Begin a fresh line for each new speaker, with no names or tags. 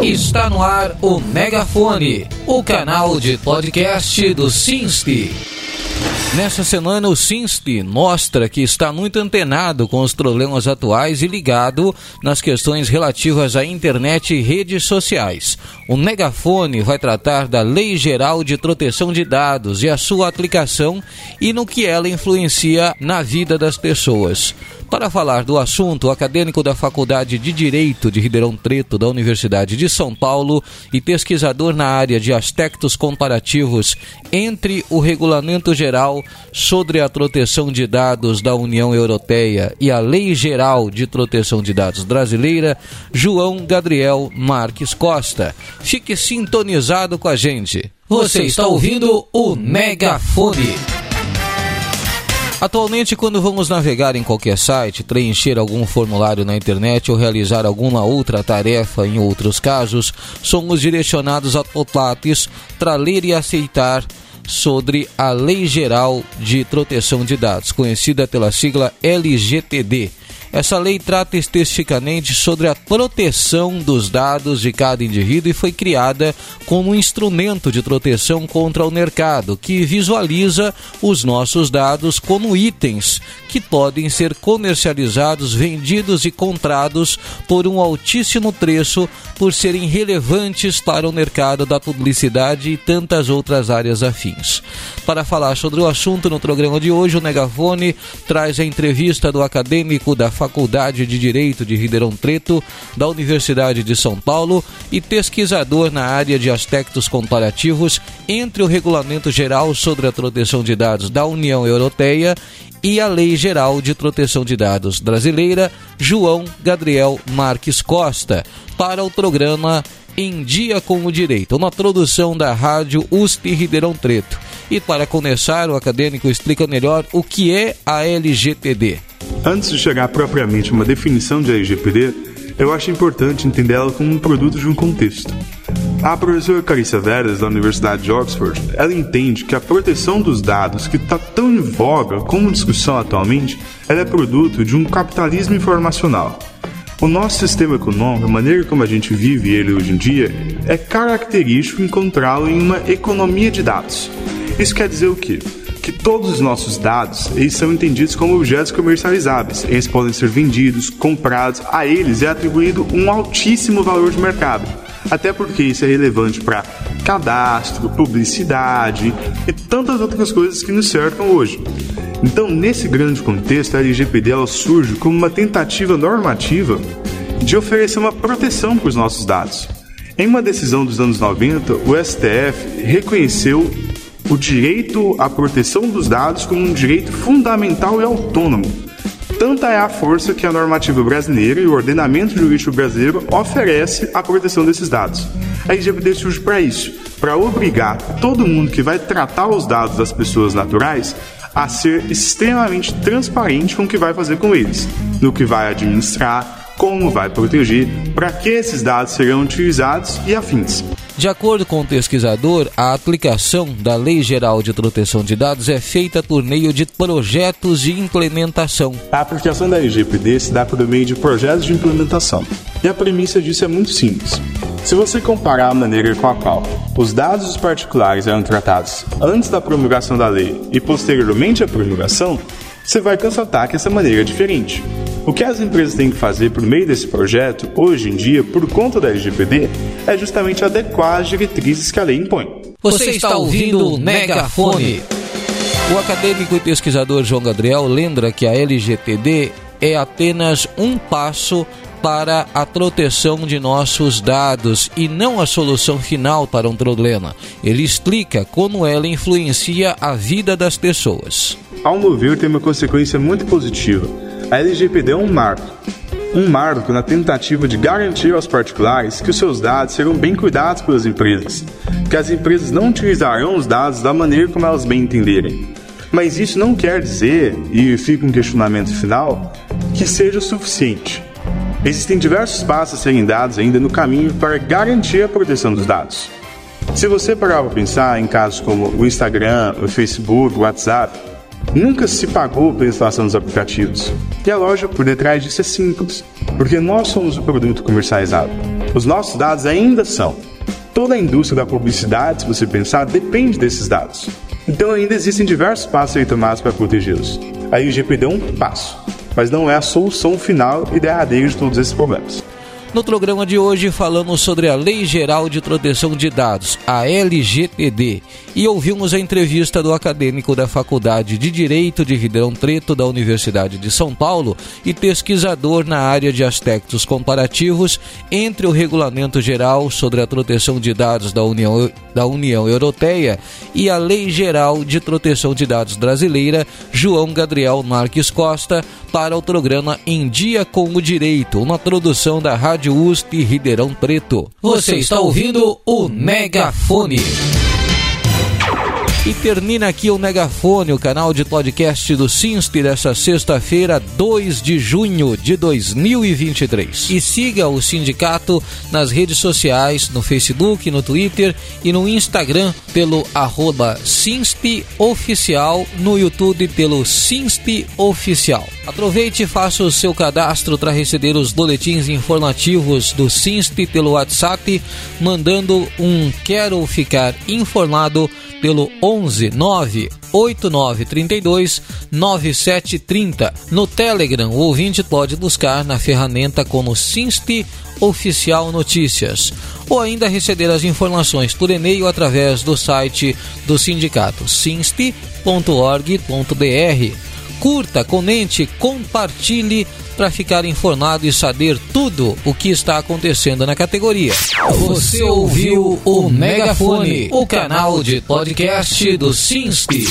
Está no ar o Megafone, o canal de podcast do Sinste. Nessa semana, o Sinste mostra que está muito antenado com os problemas atuais e ligado nas questões relativas à internet e redes sociais. O Megafone vai tratar da Lei Geral de Proteção de Dados e a sua aplicação e no que ela influencia na vida das pessoas. Para falar do assunto, o acadêmico da Faculdade de Direito de Ribeirão Preto da Universidade de São Paulo e pesquisador na área de aspectos comparativos entre o Regulamento Geral sobre a Proteção de Dados da União Europeia e a Lei Geral de Proteção de Dados brasileira, João Gabriel Marques Costa. Fique sintonizado com a gente. Você está ouvindo o Megafone. Atualmente, quando vamos navegar em qualquer site, preencher algum formulário na internet ou realizar alguma outra tarefa, em outros casos, somos direcionados a totates para ler e aceitar sobre a Lei Geral de Proteção de Dados, conhecida pela sigla LGTD essa lei trata especificamente sobre a proteção dos dados de cada indivíduo e foi criada como um instrumento de proteção contra o mercado, que visualiza os nossos dados como itens que podem ser comercializados, vendidos e comprados por um altíssimo preço por serem relevantes para o mercado da publicidade e tantas outras áreas afins. Para falar sobre o assunto no programa de hoje, o Negafone traz a entrevista do acadêmico da Faculdade de Direito de Ribeirão Preto, da Universidade de São Paulo e pesquisador na área de aspectos comparativos entre o Regulamento Geral sobre a Proteção de Dados da União Europeia e a Lei Geral de Proteção de Dados brasileira, João Gabriel Marques Costa, para o programa Em Dia com o Direito, uma produção da Rádio USP Ribeirão Preto. E para começar, o acadêmico explica melhor o que é a LGPD.
Antes de chegar propriamente a uma definição de LGPD, eu acho importante entendê-la como um produto de um contexto. A professora Carissa Veras, da Universidade de Oxford, ela entende que a proteção dos dados, que está tão em voga como discussão atualmente, ela é produto de um capitalismo informacional. O nosso sistema econômico, a maneira como a gente vive ele hoje em dia, é característico encontrá-lo em uma economia de dados. Isso quer dizer o quê? Que todos os nossos dados eles são entendidos como objetos comercializáveis. Eles podem ser vendidos, comprados, a eles é atribuído um altíssimo valor de mercado. Até porque isso é relevante para cadastro, publicidade e tantas outras coisas que nos cercam hoje. Então, nesse grande contexto, a LGPD surge como uma tentativa normativa de oferecer uma proteção para os nossos dados. Em uma decisão dos anos 90, o STF reconheceu o direito à proteção dos dados como um direito fundamental e autônomo. Tanta é a força que a normativa brasileira e o ordenamento jurídico brasileiro oferece à proteção desses dados. A LGPD surge para isso, para obrigar todo mundo que vai tratar os dados das pessoas naturais a ser extremamente transparente com o que vai fazer com eles, no que vai administrar, como vai proteger, para que esses dados serão utilizados e afins.
De acordo com o pesquisador, a aplicação da Lei Geral de Proteção de Dados é feita por meio de projetos de implementação.
A aplicação da LGPD se dá por meio de projetos de implementação. E a premissa disso é muito simples. Se você comparar a maneira com a qual os dados dos particulares eram tratados antes da promulgação da lei e posteriormente à promulgação, você vai constatar que essa maneira é diferente. O que as empresas têm que fazer por meio desse projeto, hoje em dia, por conta da LGPD, é justamente adequar as diretrizes que a lei impõe.
Você está ouvindo o Megafone. O acadêmico e pesquisador João Gabriel lembra que a LGPD é apenas um passo para a proteção de nossos dados e não a solução final para um problema. Ele explica como ela influencia a vida das pessoas.
Ao meu ver, tem uma consequência muito positiva a LGPD é um marco. Um marco na tentativa de garantir aos particulares que os seus dados serão bem cuidados pelas empresas, que as empresas não utilizarão os dados da maneira como elas bem entenderem. Mas isso não quer dizer, e fica um questionamento final, que seja o suficiente. Existem diversos passos a serem dados ainda no caminho para garantir a proteção dos dados. Se você parar para pensar em casos como o Instagram, o Facebook, o WhatsApp, Nunca se pagou pela instalação dos aplicativos. E a loja por detrás disso é simples, porque nós somos o produto comercializado. Os nossos dados ainda são. Toda a indústria da publicidade, se você pensar, depende desses dados. Então ainda existem diversos passos a ser tomados para protegê-los. A IGP deu um passo, mas não é a solução final e derradeira de todos esses problemas.
No programa de hoje falamos sobre a Lei Geral de Proteção de Dados, a LGPD, e ouvimos a entrevista do acadêmico da Faculdade de Direito de Ribeirão Preto da Universidade de São Paulo e pesquisador na área de aspectos comparativos entre o Regulamento Geral sobre a Proteção de Dados da União, da União Europeia e a Lei Geral de Proteção de Dados brasileira, João Gabriel Marques Costa, para o programa Em Dia com o Direito, uma produção da Rádio Rádio USP Ribeirão Preto. Você está ouvindo o Megafone. E termina aqui o Megafone, o canal de podcast do Sinste desta sexta-feira, 2 de junho de 2023. E siga o sindicato nas redes sociais, no Facebook, no Twitter e no Instagram pelo arroba Oficial, no YouTube pelo Sinste Oficial. Aproveite e faça o seu cadastro para receber os boletins informativos do Sinste pelo WhatsApp, mandando um Quero Ficar Informado pelo 11 9 8932 9730. No Telegram, o ouvinte pode buscar na ferramenta como Sinste Oficial Notícias ou ainda receber as informações por e-mail através do site do sindicato sinste.org.br. Curta, comente, compartilhe para ficar informado e saber tudo o que está acontecendo na categoria. Você ouviu o Megafone, o canal de podcast do Sinste.